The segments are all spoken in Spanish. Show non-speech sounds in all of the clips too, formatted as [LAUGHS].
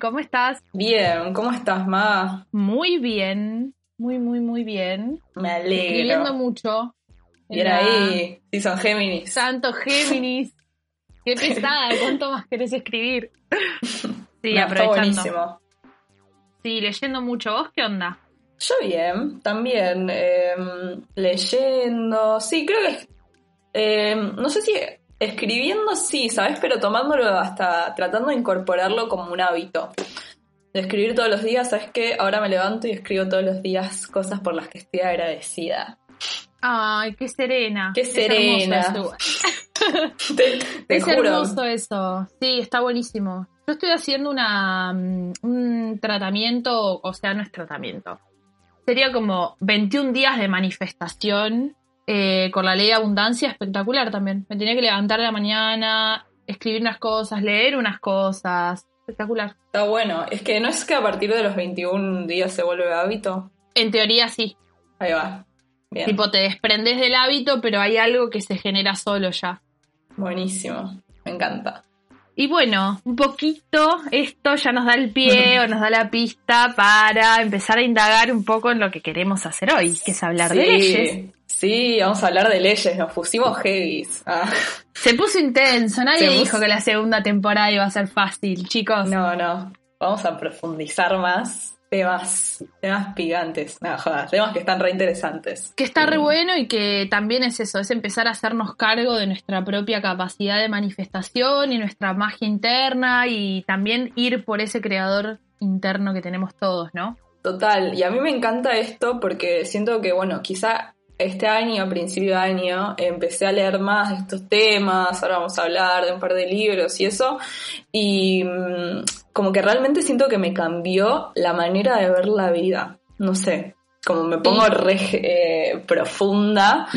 ¿cómo estás? Bien, ¿cómo estás, Ma? Muy bien, muy, muy, muy bien. Me alegro. Escribiendo mucho. Bien ahí, sí son Géminis. Santo Géminis. [LAUGHS] Qué pesada, ¿cuánto más querés escribir? [LAUGHS] Sí, No, está aprovechando. buenísimo. Sí, leyendo mucho. ¿Vos qué onda? Yo bien, también. eh, leyendo. Sí, creo que. eh, no sé si escribiendo sí, ¿sabes? Pero tomándolo hasta. tratando de incorporarlo como un hábito. De escribir todos los días, ¿sabes qué? Ahora me levanto y escribo todos los días cosas por las que estoy agradecida. Ay, qué serena. Qué Es serena. eso. [LAUGHS] Te, te es juro. hermoso eso. Sí, está buenísimo. Yo estoy haciendo una, mm, un tratamiento, o sea, no es tratamiento. Sería como 21 días de manifestación eh, con la ley de abundancia espectacular también. Me tenía que levantar de la mañana, escribir unas cosas, leer unas cosas. Espectacular. Está bueno. Es que no es que a partir de los 21 días se vuelve hábito. En teoría sí. Ahí va. Bien. Tipo, te desprendes del hábito, pero hay algo que se genera solo ya. Buenísimo. Me encanta. Y bueno, un poquito esto ya nos da el pie o nos da la pista para empezar a indagar un poco en lo que queremos hacer hoy, que es hablar de leyes. Sí, vamos a hablar de leyes. Nos pusimos heavies. Ah, Se puso intenso, nadie puso- dijo que la segunda temporada iba a ser fácil, chicos. no, no. Vamos a profundizar más. Temas, temas picantes. No, jodas, temas que están re interesantes. Que está re bueno y que también es eso, es empezar a hacernos cargo de nuestra propia capacidad de manifestación y nuestra magia interna y también ir por ese creador interno que tenemos todos, ¿no? Total, y a mí me encanta esto porque siento que, bueno, quizá este año, a principio de año, empecé a leer más de estos temas, ahora vamos a hablar de un par de libros y eso, y mm, como que realmente siento que me cambió la manera de ver la vida, no sé, como me pongo re eh, profunda,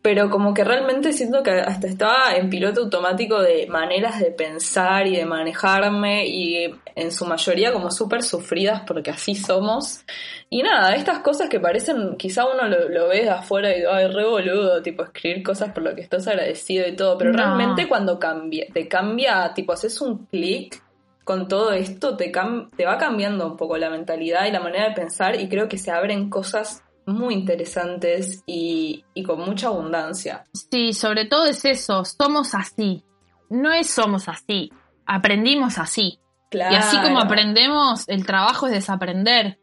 pero como que realmente siento que hasta estaba en piloto automático de maneras de pensar y de manejarme y en su mayoría como súper sufridas porque así somos. Y nada, estas cosas que parecen, quizá uno lo, lo ve de afuera y ay, re boludo, tipo escribir cosas por lo que estás agradecido y todo, pero No. realmente cuando cambia, te cambia, tipo haces un clic con todo esto, te, cam- te va cambiando un poco la mentalidad y la manera de pensar y creo que se abren cosas muy interesantes y, y con mucha abundancia. Sí, sobre todo es eso, somos así. No es somos así, aprendimos así. Claro. Y así como aprendemos, el trabajo es desaprender.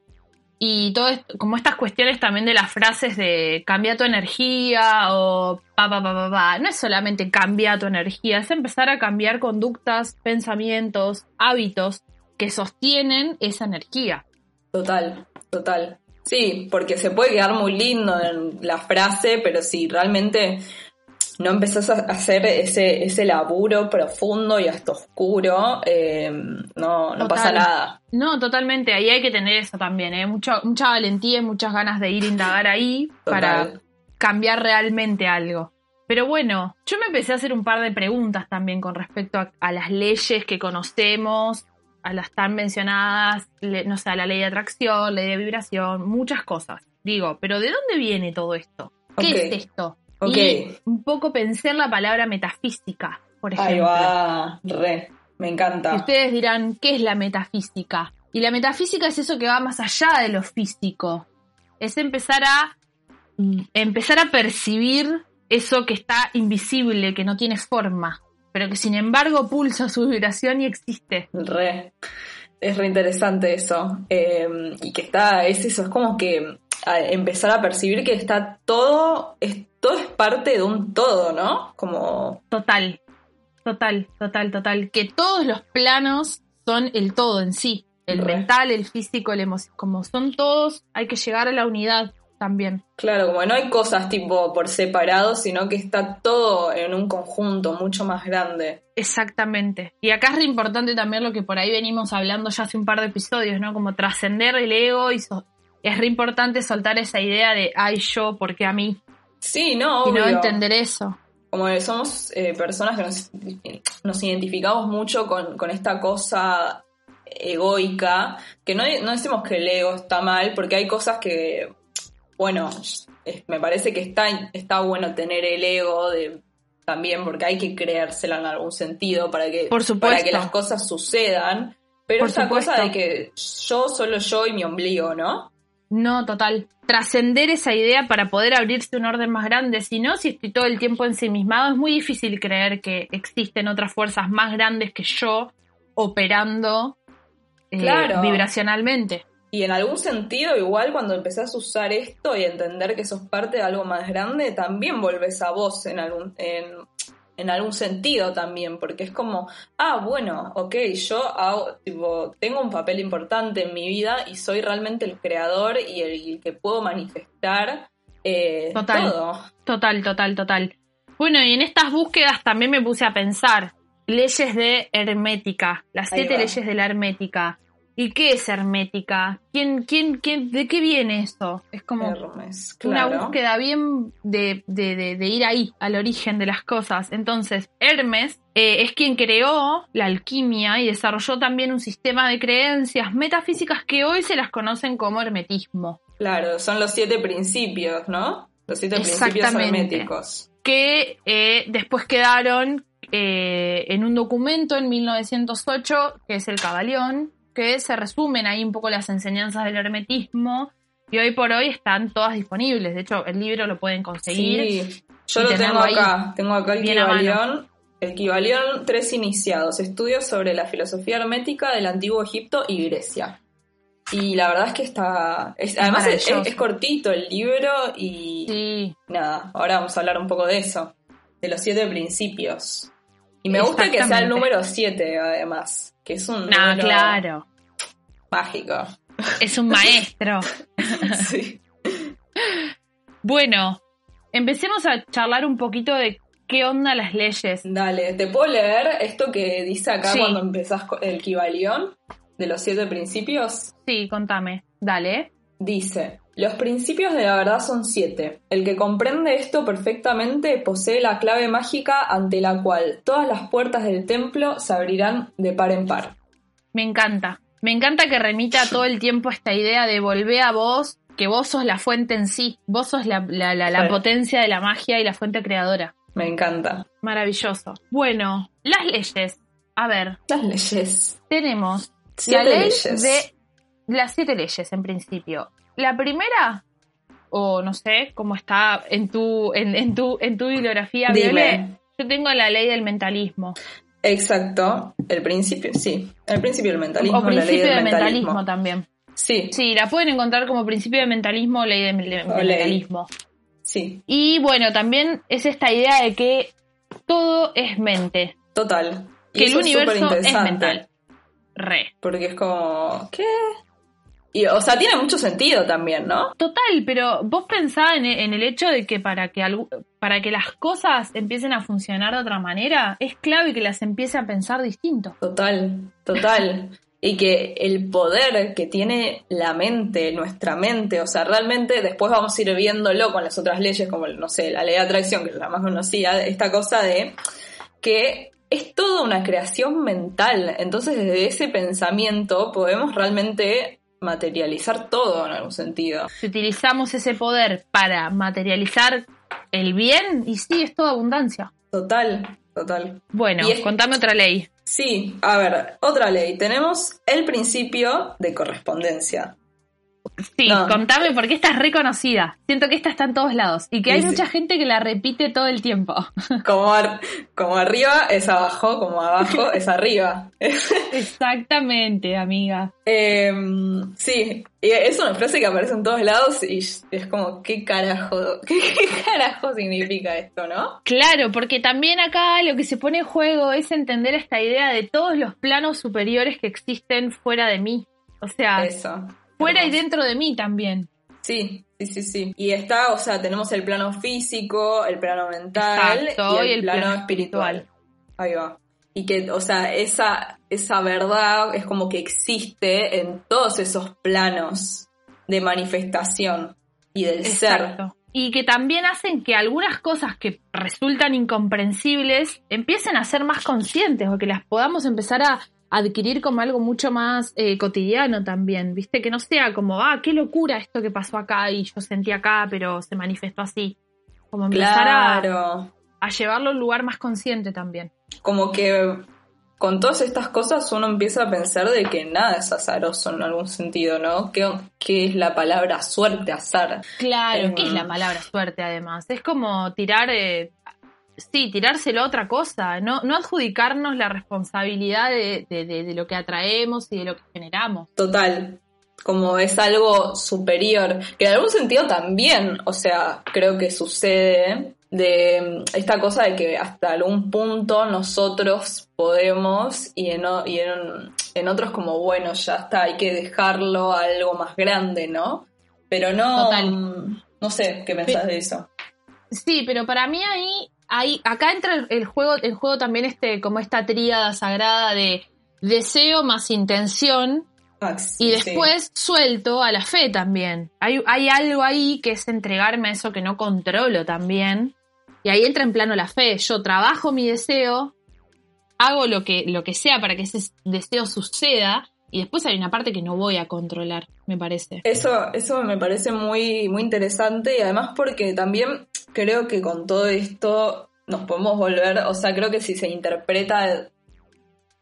Y todo esto, como estas cuestiones también de las frases de cambia tu energía o pa pa pa pa pa, no es solamente cambia tu energía, es empezar a cambiar conductas, pensamientos, hábitos que sostienen esa energía. Total, total. Sí, porque se puede quedar muy lindo en la frase, pero si realmente no empezás a hacer ese, ese laburo profundo y hasta oscuro, eh, no, no Total. pasa nada. No, totalmente, ahí hay que tener eso también, ¿eh? Mucha, mucha valentía y muchas ganas de ir a indagar ahí para cambiar realmente algo. Pero bueno, yo me empecé a hacer un par de preguntas también con respecto a, a las leyes que conocemos, a las tan mencionadas, le- no sé, a la ley de atracción, ley de vibración, muchas cosas. Digo, pero ¿de dónde viene todo esto? ¿Qué es esto? Ok. Y un poco pensé en la palabra metafísica, por ejemplo. Ahí va, re, me Y encanta. ustedes dirán, ¿qué es la metafísica? Y la metafísica es eso que va más allá de lo físico. Es empezar a empezar a percibir eso que está invisible, que no tiene forma, pero que sin embargo pulsa su vibración y existe. Re. Es re interesante eso. Eh, y que está, es eso, es como que a empezar a percibir que está todo, es, todo es parte de un todo, ¿no? Como, Total, total, total, total. Que todos los planos son el todo en sí. El Re. mental, el físico, el emocional. Como son todos, hay que llegar a la unidad también. claro, como no hay cosas tipo por separado, sino que está todo en un conjunto mucho más grande. Exactamente. Y acá es re importante también lo que por ahí venimos hablando ya hace un par de episodios, ¿no? Como trascender el ego y so- es re importante soltar esa idea de, ay, yo, ¿por qué a mí? Sí, no, Y no obvio. entender eso. como que somos eh, personas que nos, nos identificamos mucho con, con esta cosa egoica, que no, no decimos que el ego está mal, porque hay cosas que, bueno, me parece que está, está bueno tener el ego de también, porque hay que creérsela en algún sentido para que, Por supuesto. para que las cosas sucedan. Pero Por esa cosa supuesto. de que yo, solo yo y mi ombligo, ¿no? No, total. Trascender esa idea para poder abrirse un orden más grande. Si no, si estoy todo el tiempo ensimismado, es muy difícil creer que existen otras fuerzas más grandes que yo operando eh, Claro. vibracionalmente. Y en algún sentido, igual cuando empezás a usar esto y entender que sos parte de algo más grande, también volvés a vos en algún, en, en algún sentido también, porque es como, ah, bueno, ok, yo hago, tipo, tengo un papel importante en mi vida y soy realmente el creador y el, que puedo manifestar eh, Total. todo. Total, total, total. Bueno, y en estas búsquedas también me puse a pensar leyes de hermética, las siete leyes de la hermética. ¿Y qué es hermética? ¿Quién, quién, quién, ¿De qué viene eso? Es como Hermes, una claro. búsqueda bien de, de- de- de ir ahí, al origen de las cosas. Entonces, Hermes eh, es quien creó la alquimia y desarrolló también un sistema de creencias metafísicas que hoy se las conocen como hermetismo. Claro, son los siete principios, ¿no? Los siete principios herméticos. que eh, después quedaron eh, en un documento en 1908, que es el Cabalión, que se resumen ahí un poco las enseñanzas del hermetismo y hoy por hoy están todas disponibles. De hecho, el libro lo pueden conseguir. Sí, yo lo tengo acá. Tengo acá el. Kibalión. El Kibalión, tres iniciados. Estudios sobre la filosofía hermética del antiguo Egipto y Grecia. Y la verdad es que está. es- además, es, es cortito el libro y. Sí, Nada, ahora vamos a hablar un poco de eso. De los siete principios. Y me gusta que sea el número siete, además. Que es un no, número claro. mágico. Es un maestro. [LAUGHS] sí. Bueno, empecemos a charlar un poquito de qué onda las leyes. Dale, ¿te puedo leer esto que dice acá Sí. cuando empezás el Kibalión? De los siete principios. Sí, contame. Dale. Dice, los principios de la verdad son siete. El que comprende esto perfectamente posee la clave mágica ante la cual todas las puertas del templo se abrirán de par en par. Me encanta. Me encanta que remita todo el tiempo esta idea de volver a vos, que vos sos la fuente en sí. Vos sos la, la- la- la Sí. potencia de la magia y la fuente creadora. Me encanta. Maravilloso. Bueno, las leyes. A ver, Las leyes. tenemos Siete la ley leyes. de las siete leyes en principio. La primera, o no sé cómo está en tu, en, en tu, en tu bibliografía. Viole, yo tengo la ley del mentalismo. Exacto. El principio, sí. El principio del mentalismo. o la ley principio del de mentalismo. mentalismo. también. Sí, Sí, la pueden encontrar como principio de mentalismo o ley de, de- de O ley. mentalismo. sí. Y bueno, también es esta idea de que todo es mente, Total. Y que el universo es mental. Re. Porque es como. ¿Qué? Y, o sea, tiene mucho sentido también, ¿no? Total, pero vos pensá en, en el hecho de que para que, para que las cosas empiecen a funcionar de otra manera, es clave que las empiece a pensar distinto. Total, total. [LAUGHS] y que el poder que tiene la mente, nuestra mente, o sea, realmente después vamos a ir viéndolo con las otras leyes, como, no sé, la ley de atracción, que es la más conocida, esta cosa de que es toda una creación mental. Entonces, desde ese pensamiento podemos realmente materializar todo en algún sentido. Si utilizamos ese poder para materializar el bien, y sí, es toda abundancia. Total, total. Bueno, Y es- contame otra ley. Sí, a ver, otra ley. Tenemos el principio de correspondencia. Sí, No. contame porque esta es reconocida. Siento que esta está en todos lados y que hay Sí, sí. mucha gente que la repite todo el tiempo. [LAUGHS] Como, ar- como arriba es abajo, como abajo es arriba. [LAUGHS] Exactamente, amiga. Em, sí, y es una frase que aparece en todos lados y es como, ¿qué carajo, qué, [LAUGHS] qué carajo significa esto, no? Claro, porque también acá lo que se pone en juego es entender esta idea de todos los planos superiores que existen fuera de mí. O sea, Eso. Fuera y dentro de mí también. Sí, sí, sí, sí. Y está, o sea, tenemos el plano físico, el plano mental Exacto, y el, plano, espiritual. Ahí va. Y que, o sea, esa, esa verdad es como que existe en todos esos planos de manifestación y del ser. Exacto. Y que también hacen que algunas cosas que resultan incomprensibles empiecen a ser más conscientes o que las podamos empezar a adquirir como algo mucho más eh, cotidiano también, ¿viste? Que no sea como, ah, qué locura esto que pasó acá y yo sentí acá, pero se manifestó así. Como empezar a, Claro. a llevarlo a un lugar más consciente también. Como que con todas estas cosas uno empieza a pensar de que nada es azaroso en algún sentido, ¿no? ¿Qué, qué es la palabra suerte, azar? Claro, ¿qué es la Em, palabra suerte además? Es como tirar, eh, sí, tirárselo a otra cosa, no, no adjudicarnos la responsabilidad de, de- de- de lo que atraemos y de lo que generamos. Total, como es algo superior, que en algún sentido también, o sea, creo que sucede de esta cosa de que hasta algún punto nosotros podemos y en, y en, en otros como, bueno, ya está, hay que dejarlo a algo más grande, ¿no? Pero no, Total. no sé, ¿qué pensás de eso? Sí, pero para mí ahí, ahí acá entra el, el juego, el juego también este, como esta tríada sagrada de deseo más intención Max, y sí. después suelto a la fe también. Hay, hay algo ahí que es entregarme a eso que no controlo también. Y ahí entra en plano la fe. Yo trabajo mi deseo, hago lo que, lo que sea para que ese deseo suceda, y después hay una parte que no voy a controlar, me parece. Eso, eso me parece muy, muy interesante y además porque también creo que con todo esto nos podemos volver, o sea, creo que si se interpreta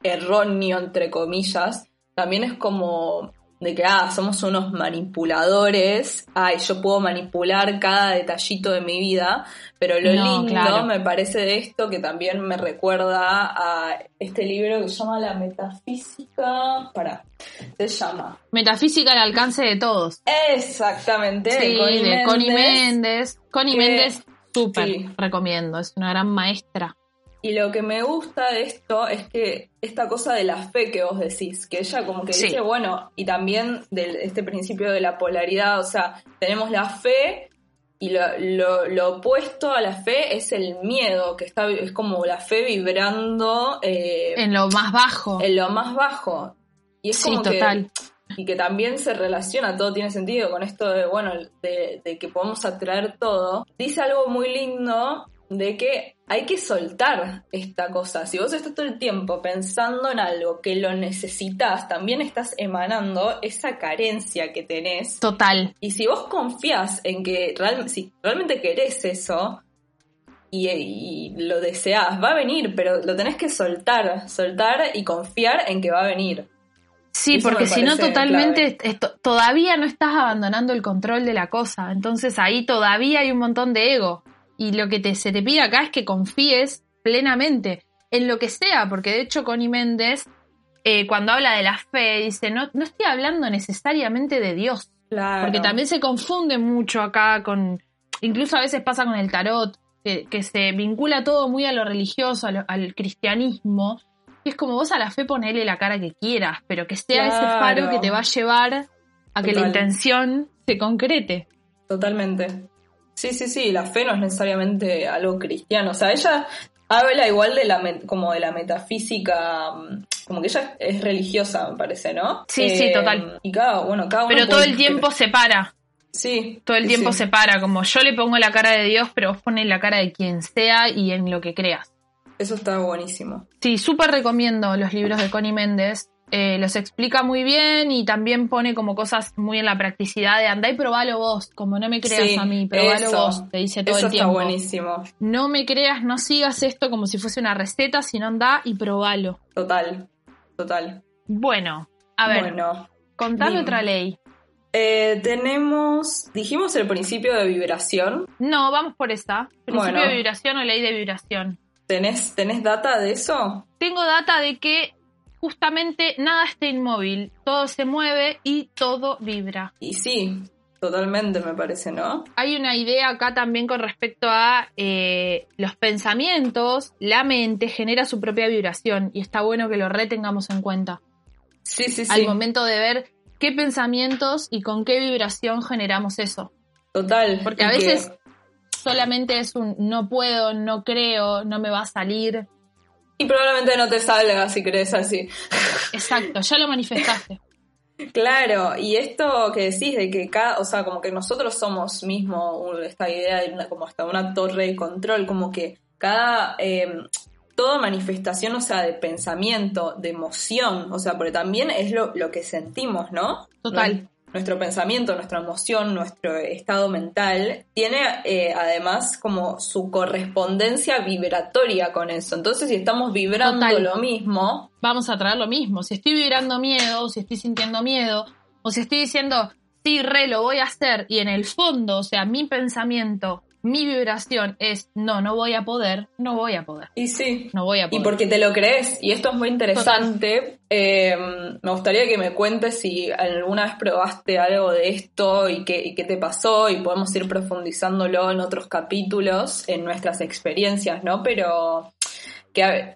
erróneo, entre comillas, también es como de que, ah, somos unos manipuladores, ay, yo puedo manipular cada detallito de mi vida, pero lo No, lindo claro. me parece de esto que también me recuerda a este libro que se llama La Metafísica, para, se llama Metafísica al alcance de todos. Exactamente, Sí, de Connie de Connie Méndez. Méndez. Connie que- Méndez, súper sí. recomiendo, es una gran maestra. Y lo que me gusta de esto es que esta cosa de la fe que vos decís, que ella como que Sí. dice, bueno, y también de este principio de la polaridad, o sea, tenemos la fe y lo, lo- lo opuesto a la fe es el miedo, que está es como la fe vibrando eh, En lo más bajo. en lo más bajo. Y es Sí, como total. que y que también se relaciona, todo tiene sentido con esto de, bueno, de, de que podemos atraer todo. Dice algo muy lindo de que hay que soltar esta cosa. Si vos estás todo el tiempo pensando en algo que lo necesitas, también estás emanando esa carencia que tenés. Total. Y si vos confías en que real- si realmente querés eso y, y lo deseás, va a venir, pero lo tenés que soltar, soltar y confiar en que va a venir. Sí, Eso porque si no totalmente todavía no estás abandonando el control de la cosa. Entonces ahí todavía hay un montón de ego. Y lo que te, se te pide acá es que confíes plenamente en lo que sea, porque de hecho Connie Méndez, eh, cuando habla de la fe, dice, no, no estoy hablando necesariamente de Dios, Claro. porque también se confunde mucho acá con, incluso a veces pasa con el tarot, que, que se vincula todo muy a lo religioso, a lo- al cristianismo, y es como vos a la fe ponele la cara que quieras, pero que sea ese faro que te va a llevar a que la intención se concrete. Totalmente. Sí, sí, sí, la fe no es necesariamente algo cristiano. O sea, ella habla igual de la como de la metafísica, mm, como que ella es religiosa, me parece, ¿no? Eh, Sí, sí, total. Y cada, bueno, cada uno Pero todo puede- el tiempo se para, Sí. todo el sí, tiempo sí. se para, como yo le pongo la cara de Dios, pero vos pones la cara de quien sea y en lo que creas. Eso está buenísimo. Sí, súper recomiendo los libros de Connie Méndez. Eh, los explica muy bien y también pone como cosas muy en la practicidad de andá y probalo vos, como no me creas Sí, a mí, probalo eso. vos, te dice todo Eso el está tiempo. buenísimo. No me creas, no sigas esto como si fuese una receta, sino andá y probalo. Total. Total. Bueno, a ver, Bueno. contame dime. otra ley. Eh, tenemos, dijimos el principio de vibración. No, vamos por esta. Principio Bueno. de vibración o ley de vibración. ¿Tenés, ¿Tenés data de eso? Tengo data de que justamente nada está inmóvil, todo se mueve y todo vibra. Y sí, totalmente me parece, ¿no? Hay una idea acá también con respecto a eh, los pensamientos, la mente genera su propia vibración y está bueno que lo retengamos en cuenta Sí, sí, sí. al momento de ver qué pensamientos y con qué vibración generamos eso. Total. Porque a que- veces solamente es un no puedo, no creo, no me va a salir. Y probablemente no te salga si crees así. Exacto, ya lo manifestaste. [LAUGHS] Claro, y esto que decís de que cada, o sea, como que nosotros somos mismo esta idea de una, como hasta una torre de control, como que cada, eh, toda manifestación, o sea, de pensamiento, de emoción, o sea, porque también es lo, lo que sentimos, ¿no? Total. Nuestro pensamiento, nuestra emoción, nuestro estado mental, tiene eh, además como su correspondencia vibratoria con eso. Entonces, si estamos vibrando lo mismo... Vamos a traer lo mismo. Si estoy vibrando miedo, si estoy sintiendo miedo, o si estoy diciendo, sí, re, lo voy a hacer, y en el fondo, o sea, mi pensamiento mi vibración es no, no voy a poder, no voy a poder. Y sí. No voy a poder. Y porque te lo crees. Y esto es muy interesante. Eh, me gustaría que me cuentes si alguna vez probaste algo de esto y qué, y qué te pasó y podemos ir profundizándolo en otros capítulos, en nuestras experiencias, ¿no? Pero que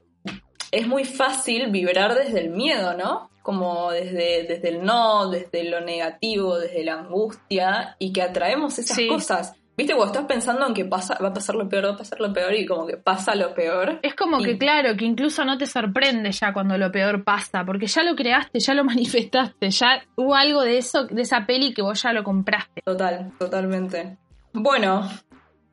es muy fácil vibrar desde el miedo, ¿no? como desde, desde el no, desde lo negativo, desde la angustia, y que atraemos esas cosas. ¿Viste? Cuando estás pensando en que pasa, va a pasar lo peor, va a pasar lo peor y como que pasa lo peor. Es como que, claro, que incluso no te sorprende ya cuando lo peor pasa, porque ya lo creaste, ya lo [LAUGHS] manifestaste, ya hubo algo de eso, de esa peli que vos ya lo compraste. Total, totalmente. Bueno,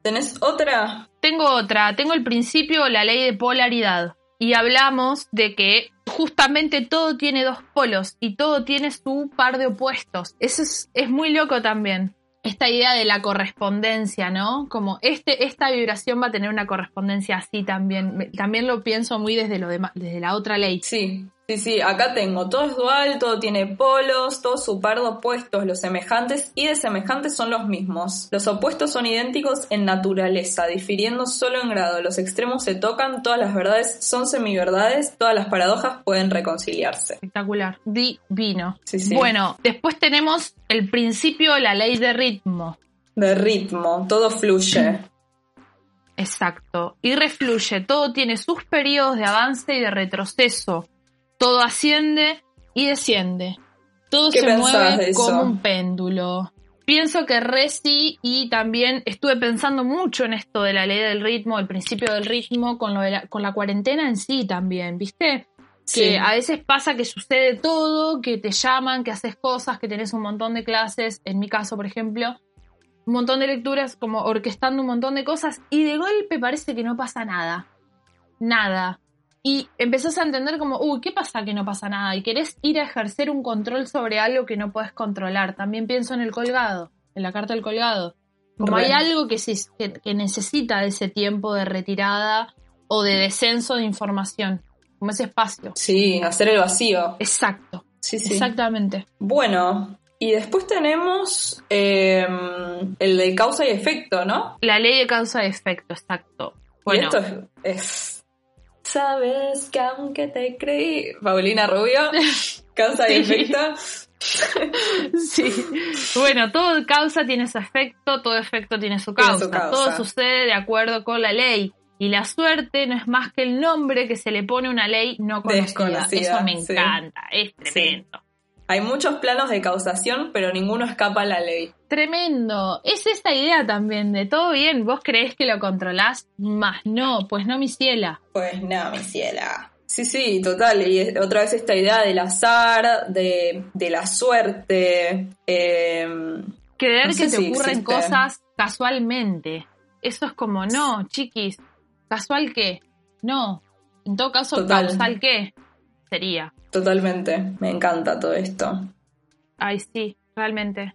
¿tenés otra? Tengo otra, tengo el principio, la ley de polaridad. Y hablamos de que justamente todo tiene dos polos y todo tiene su par de opuestos. Eso es, es muy loco también esta idea de la correspondencia, ¿no? Como este, esta vibración va a tener una correspondencia así también. También lo pienso muy desde, lo desde la otra ley. Sí, Sí, sí, acá tengo, todo es dual, todo tiene polos, todos su par de opuestos, los semejantes y de semejantes son los mismos. Los opuestos son idénticos en naturaleza, difiriendo solo en grado. Los extremos se tocan, todas las verdades son semiverdades, todas las paradojas pueden reconciliarse. Espectacular, divino. Sí, sí. Bueno, después tenemos el principio, la ley de ritmo. De ritmo, todo fluye. Exacto, y refluye, todo tiene sus periodos de avance y de retroceso todo asciende y desciende. Todo se mueve como un péndulo. Pienso que Resi y también estuve pensando mucho en esto de la ley del ritmo, el principio del ritmo, con, lo la, con la cuarentena en sí también, ¿viste? Que a veces pasa que sucede todo, que te llaman, que haces cosas, que tenés un montón de clases, en mi caso, por ejemplo, un montón de lecturas, como orquestando un montón de cosas, y de golpe parece que no pasa nada. Nada y empezás a entender como, uy, ¿qué pasa que no pasa nada? Y querés ir a ejercer un control sobre algo que no puedes controlar. También pienso en el colgado, en la carta del colgado. Como hay algo que, se, que, necesita de ese tiempo de retirada o de descenso de información, como ese espacio. Sí, hacer el vacío. Exacto. Sí, sí. Exactamente. Bueno, y después tenemos em, el de causa y efecto, ¿no? La ley de causa y efecto, exacto. Bueno, esto es Sabes que aunque te creí. Paulina Rubio, [LAUGHS] causa y efecto. [LAUGHS] sí. Bueno, todo causa tiene su efecto, todo efecto tiene su causa. Todo sucede de acuerdo con la ley. Y la suerte no es más que el nombre que se le pone a una ley no conocida. Eso me encanta, es tremendo. Hay muchos planos de causación, pero ninguno escapa a la ley. Tremendo. Es esta idea también de todo bien, vos creés que lo controlás, más no, pues no, mi ciela. Pues no, mi ciela. Sí, sí, total. Y otra vez esta idea del azar, de, la suerte. Em, Creer que te ocurren cosas casualmente. Eso es como, no, chiquis, ¿casual qué? No. En todo caso, ¿causal qué? Sería. Totalmente, me encanta todo esto. Ay, sí, realmente.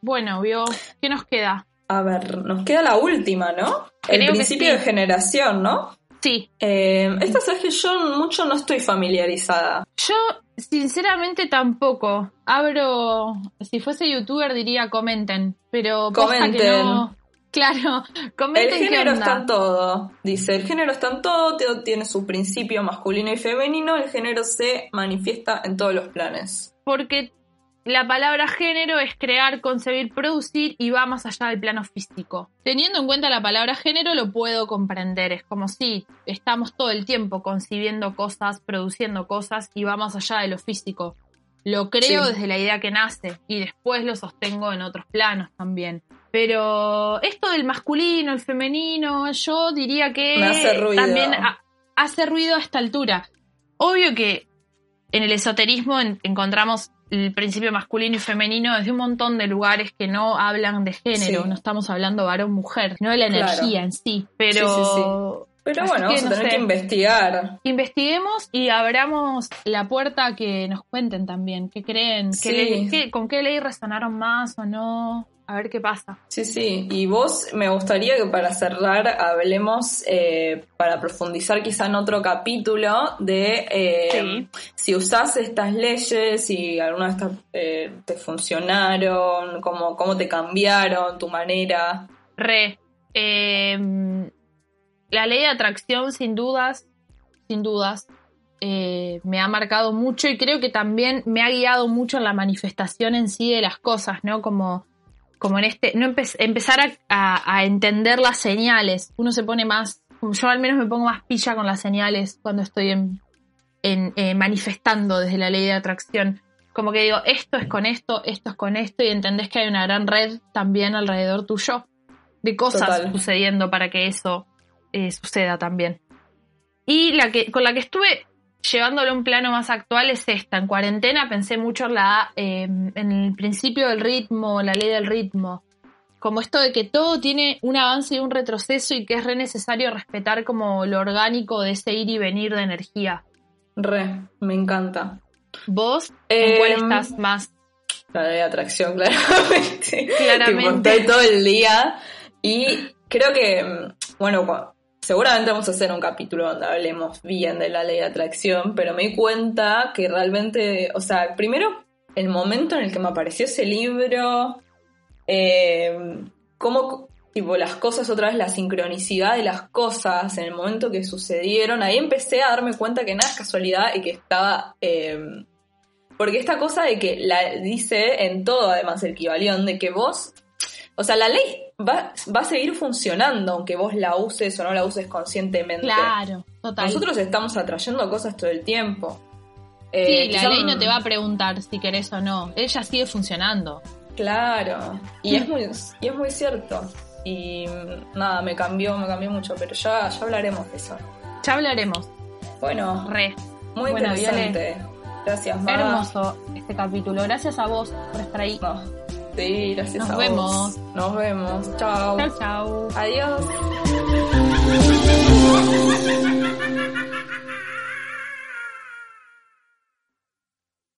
Bueno, vio, ¿qué nos queda? A ver, nos queda la última, ¿no? el principio de generación, ¿no? Sí. Eh, esta sabes que yo mucho no estoy familiarizada. Yo, sinceramente, tampoco. Abro, si fuese youtuber diría comenten, pero comenten. Que no, Claro, comenten El género está en todo. Dice, el género está en todo, tiene su principio masculino y femenino, el género se manifiesta en todos los planes. Porque la palabra género es crear, concebir, producir y va más allá del plano físico. Teniendo en cuenta la palabra género lo puedo comprender, es como si estamos todo el tiempo concibiendo cosas, produciendo cosas y va más allá de lo físico. Lo creo desde la idea que nace y después lo sostengo en otros planos también. Pero esto del masculino, el femenino, yo diría que también hace ruido a esta altura. Obvio que en el esoterismo encontramos el principio masculino y femenino desde un montón de lugares que no hablan de género, no estamos hablando varón-mujer, no de la energía en sí, pero Pero bueno, que vamos a no tener sé. que investigar. Investiguemos y abramos la puerta a que nos cuenten también qué creen, qué qué- con qué ley resonaron más o no, a ver qué pasa. Sí, sí. Y vos, me gustaría que para cerrar hablemos, eh, para profundizar quizá en otro capítulo, de eh, Sí. si usás estas leyes, si algunas de estas eh, te funcionaron, cómo, cómo te cambiaron, tu manera. Re. eh, la ley de atracción, sin dudas, sin dudas, eh, me ha marcado mucho y creo que también me ha guiado mucho en la manifestación en sí de las cosas, ¿no? Como, como en este, no empe- empezar a, a- a entender las señales. Uno se pone más, yo al menos me pongo más pilla con las señales cuando estoy en, en, eh, manifestando desde la ley de atracción. Como que digo, esto es con esto, esto es con esto, y entendés que hay una gran red también alrededor tuyo de cosas Total. sucediendo para que eso eh, suceda también. Y la que, con la que estuve llevándolo a un plano más actual es esta. En cuarentena pensé mucho en, la, eh, en el principio del ritmo, la ley del ritmo. Como esto de que todo tiene un avance y un retroceso y que es re necesario respetar como lo orgánico de ese ir y venir de energía. Re, me encanta. ¿Vos en cuál estás más? La ley de atracción, [LAUGHS] claramente. Claramente. Tipo, estoy todo el día. Y creo que, mm, bueno, seguramente vamos a hacer un capítulo donde hablemos bien de la ley de atracción, pero me di cuenta que realmente, o sea, primero, el momento en el que me apareció ese libro, eh, cómo, tipo, las cosas, otra vez la sincronicidad de las cosas en el momento que sucedieron, ahí empecé a darme cuenta que nada es casualidad y que estaba... eh, porque esta cosa de que la dice en todo, además, el Kibalión, de que vos, o sea, la ley va, va a seguir funcionando, aunque vos la uses o no la uses conscientemente. Claro, total. Nosotros estamos atrayendo cosas todo el tiempo. sí, Eh, la quizá- ley no te va a preguntar si querés o no. Ella sigue funcionando. Claro, y es [LAUGHS] muy, y es muy cierto. Y mm, nada, me cambió, me cambió mucho, pero ya, ya hablaremos de eso. Ya hablaremos. Bueno, Re. muy Bueno, interesante. Gracias, Ma. Hermoso este capítulo. Gracias a vos por estar ahí. No. Sí, gracias Nos a vemos. vos. Nos vemos. [LAUGHS] Chao. Chau, chau. Adiós.